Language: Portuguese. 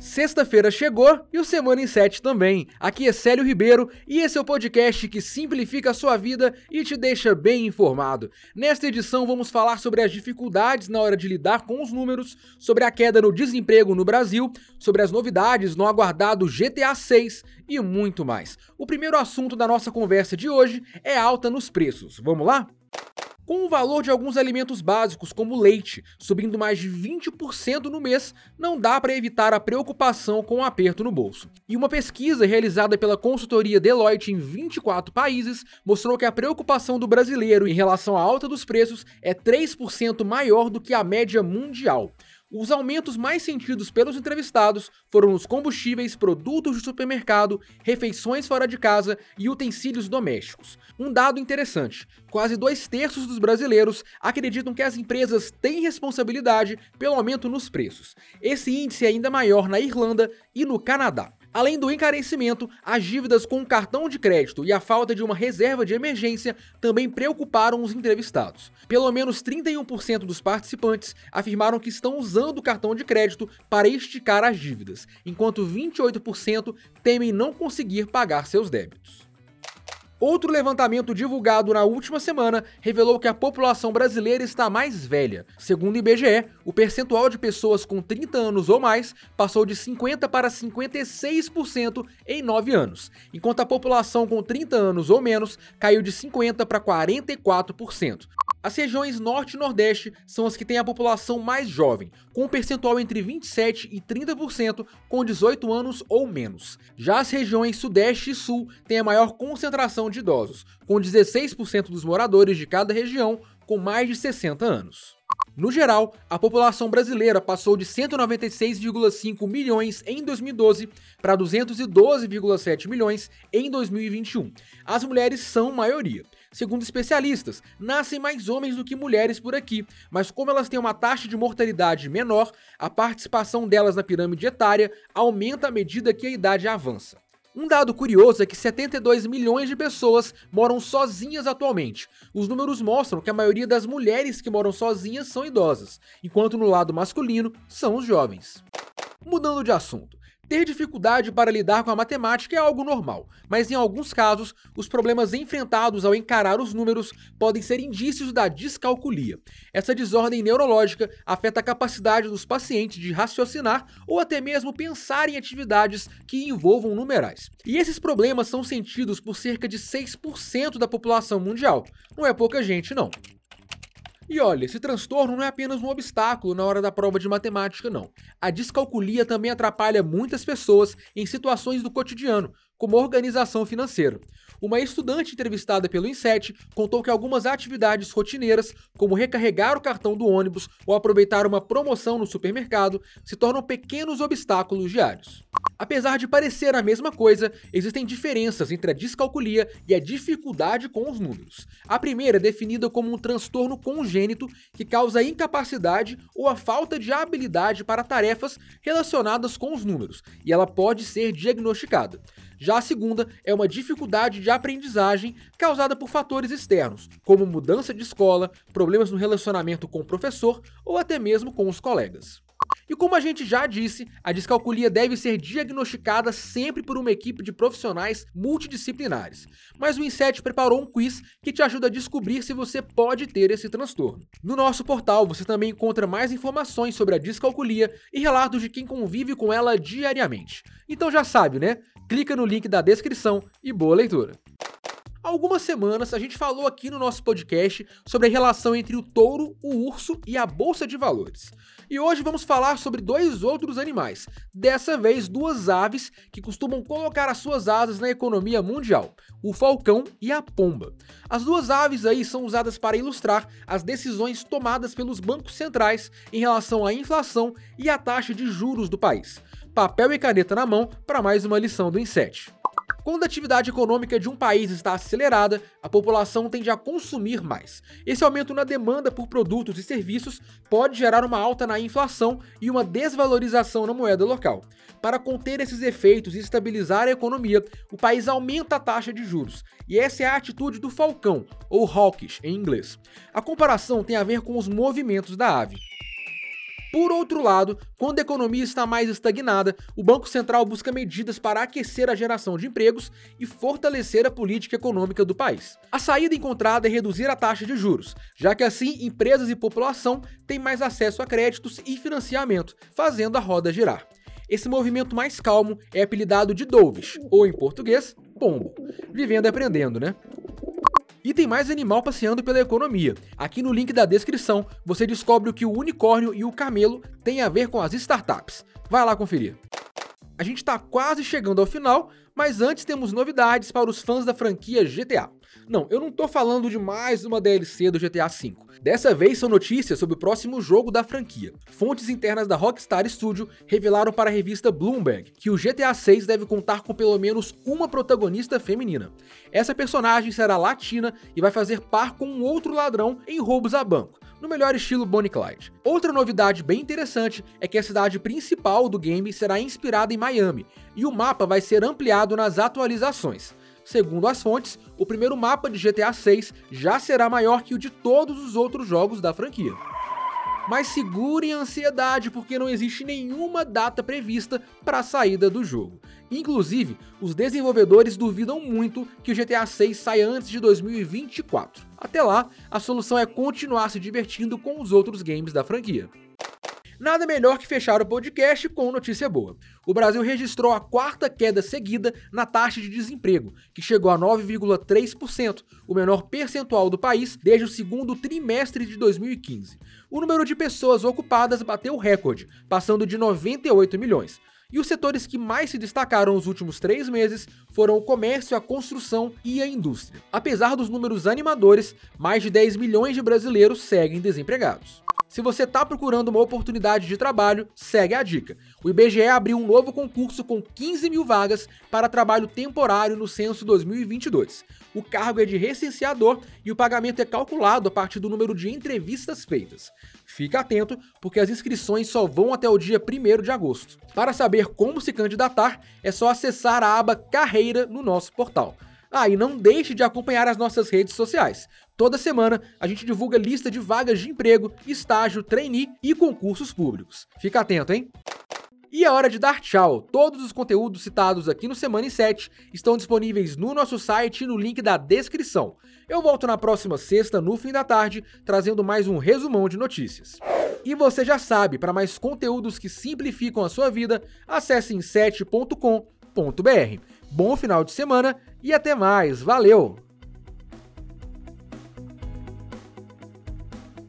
Sexta-feira chegou e o Semana em 7 também. Aqui é Célio Ribeiro e esse é o podcast que simplifica a sua vida e te deixa bem informado. Nesta edição vamos falar sobre as dificuldades na hora de lidar com os números, sobre a queda no desemprego no Brasil, sobre as novidades no aguardado GTA 6 e muito mais. O primeiro assunto da nossa conversa de hoje é alta nos preços. Vamos lá? Com o valor de alguns alimentos básicos, como leite, subindo mais de 20% no mês, não dá para evitar a preocupação com o um aperto no bolso. E uma pesquisa realizada pela consultoria Deloitte em 24 países mostrou que a preocupação do brasileiro em relação à alta dos preços é 3% maior do que a média mundial. Os aumentos mais sentidos pelos entrevistados foram os combustíveis, produtos de supermercado, refeições fora de casa e utensílios domésticos. Um dado interessante: quase dois terços dos brasileiros acreditam que as empresas têm responsabilidade pelo aumento nos preços. Esse índice é ainda maior na Irlanda e no Canadá. Além do encarecimento, as dívidas com o cartão de crédito e a falta de uma reserva de emergência também preocuparam os entrevistados. Pelo menos 31% dos participantes afirmaram que estão usando o cartão de crédito para esticar as dívidas, enquanto 28% temem não conseguir pagar seus débitos. Outro levantamento divulgado na última semana revelou que a população brasileira está mais velha. Segundo o IBGE, o percentual de pessoas com 30 anos ou mais passou de 50% para 56% em 9 anos, enquanto a população com 30 anos ou menos caiu de 50% para 44%. As regiões Norte e Nordeste são as que têm a população mais jovem, com um percentual entre 27% e 30% com 18 anos ou menos. Já as regiões Sudeste e Sul têm a maior concentração de idosos, com 16% dos moradores de cada região com mais de 60 anos. No geral, a população brasileira passou de 196,5 milhões em 2012 para 212,7 milhões em 2021. As mulheres são maioria. Segundo especialistas, nascem mais homens do que mulheres por aqui, mas como elas têm uma taxa de mortalidade menor, a participação delas na pirâmide etária aumenta à medida que a idade avança. Um dado curioso é que 72 milhões de pessoas moram sozinhas atualmente. Os números mostram que a maioria das mulheres que moram sozinhas são idosas, enquanto no lado masculino são os jovens. Mudando de assunto, ter dificuldade para lidar com a matemática é algo normal, mas em alguns casos, os problemas enfrentados ao encarar os números podem ser indícios da descalculia. Essa desordem neurológica afeta a capacidade dos pacientes de raciocinar ou até mesmo pensar em atividades que envolvam numerais. E esses problemas são sentidos por cerca de 6% da população mundial. Não é pouca gente, não. E olha, esse transtorno não é apenas um obstáculo na hora da prova de matemática, não. A descalculia também atrapalha muitas pessoas em situações do cotidiano, como organização financeira. Uma estudante entrevistada pelo Inset contou que algumas atividades rotineiras, como recarregar o cartão do ônibus ou aproveitar uma promoção no supermercado, se tornam pequenos obstáculos diários. Apesar de parecer a mesma coisa, existem diferenças entre a descalculia e a dificuldade com os números. A primeira é definida como um transtorno congênito que causa incapacidade ou a falta de habilidade para tarefas relacionadas com os números, e ela pode ser diagnosticada. Já a segunda é uma dificuldade de aprendizagem causada por fatores externos, como mudança de escola, problemas no relacionamento com o professor ou até mesmo com os colegas. E como a gente já disse, a descalculia deve ser diagnosticada sempre por uma equipe de profissionais multidisciplinares. Mas o Inset preparou um quiz que te ajuda a descobrir se você pode ter esse transtorno. No nosso portal você também encontra mais informações sobre a descalculia e relatos de quem convive com ela diariamente. Então já sabe, né? Clica no link da descrição e boa leitura. Há algumas semanas a gente falou aqui no nosso podcast sobre a relação entre o touro, o urso e a bolsa de valores. E hoje vamos falar sobre dois outros animais, dessa vez duas aves que costumam colocar as suas asas na economia mundial, o falcão e a pomba. As duas aves aí são usadas para ilustrar as decisões tomadas pelos bancos centrais em relação à inflação e à taxa de juros do país. Papel e caneta na mão para mais uma lição do Inset. Quando a atividade econômica de um país está acelerada, a população tende a consumir mais. Esse aumento na demanda por produtos e serviços pode gerar uma alta na inflação e uma desvalorização na moeda local. Para conter esses efeitos e estabilizar a economia, o país aumenta a taxa de juros. E essa é a atitude do falcão, ou hawkish em inglês. A comparação tem a ver com os movimentos da ave. Por outro lado, quando a economia está mais estagnada, o Banco Central busca medidas para aquecer a geração de empregos e fortalecer a política econômica do país. A saída encontrada é reduzir a taxa de juros, já que assim empresas e população têm mais acesso a créditos e financiamento, fazendo a roda girar. Esse movimento mais calmo é apelidado de dovish, ou em português, pombo. Vivendo e aprendendo, né? E tem mais animal passeando pela economia. Aqui no link da descrição você descobre o que o unicórnio e o camelo têm a ver com as startups. Vai lá conferir. A gente está quase chegando ao final, mas antes temos novidades para os fãs da franquia GTA. Não, eu não tô falando de mais uma DLC do GTA V. Dessa vez são notícias sobre o próximo jogo da franquia. Fontes internas da Rockstar Studio revelaram para a revista Bloomberg que o GTA 6 deve contar com pelo menos uma protagonista feminina. Essa personagem será latina e vai fazer par com um outro ladrão em roubos a banco no melhor estilo Bonnie Clyde. Outra novidade bem interessante é que a cidade principal do game será inspirada em Miami, e o mapa vai ser ampliado nas atualizações. Segundo as fontes, o primeiro mapa de GTA 6 já será maior que o de todos os outros jogos da franquia. Mas segurem a ansiedade porque não existe nenhuma data prevista para a saída do jogo. Inclusive, os desenvolvedores duvidam muito que o GTA 6 saia antes de 2024. Até lá, a solução é continuar se divertindo com os outros games da franquia. Nada melhor que fechar o podcast com notícia boa. O Brasil registrou a quarta queda seguida na taxa de desemprego, que chegou a 9,3%, o menor percentual do país desde o segundo trimestre de 2015. O número de pessoas ocupadas bateu recorde, passando de 98 milhões. E os setores que mais se destacaram nos últimos três meses foram o comércio, a construção e a indústria. Apesar dos números animadores, mais de 10 milhões de brasileiros seguem desempregados. Se você está procurando uma oportunidade de trabalho, segue a dica. O IBGE abriu um novo concurso com 15 mil vagas para trabalho temporário no censo 2022. O cargo é de recenseador e o pagamento é calculado a partir do número de entrevistas feitas. Fique atento, porque as inscrições só vão até o dia 1 de agosto. Para saber como se candidatar, é só acessar a aba Carreira no nosso portal. Ah, e não deixe de acompanhar as nossas redes sociais. Toda semana a gente divulga lista de vagas de emprego, estágio, trainee e concursos públicos. Fica atento, hein? E é hora de dar tchau. Todos os conteúdos citados aqui no Semana em 7 estão disponíveis no nosso site e no link da descrição. Eu volto na próxima sexta, no fim da tarde, trazendo mais um resumão de notícias. E você já sabe, para mais conteúdos que simplificam a sua vida, acesse em 7.com.br. Bom final de semana e até mais. Valeu!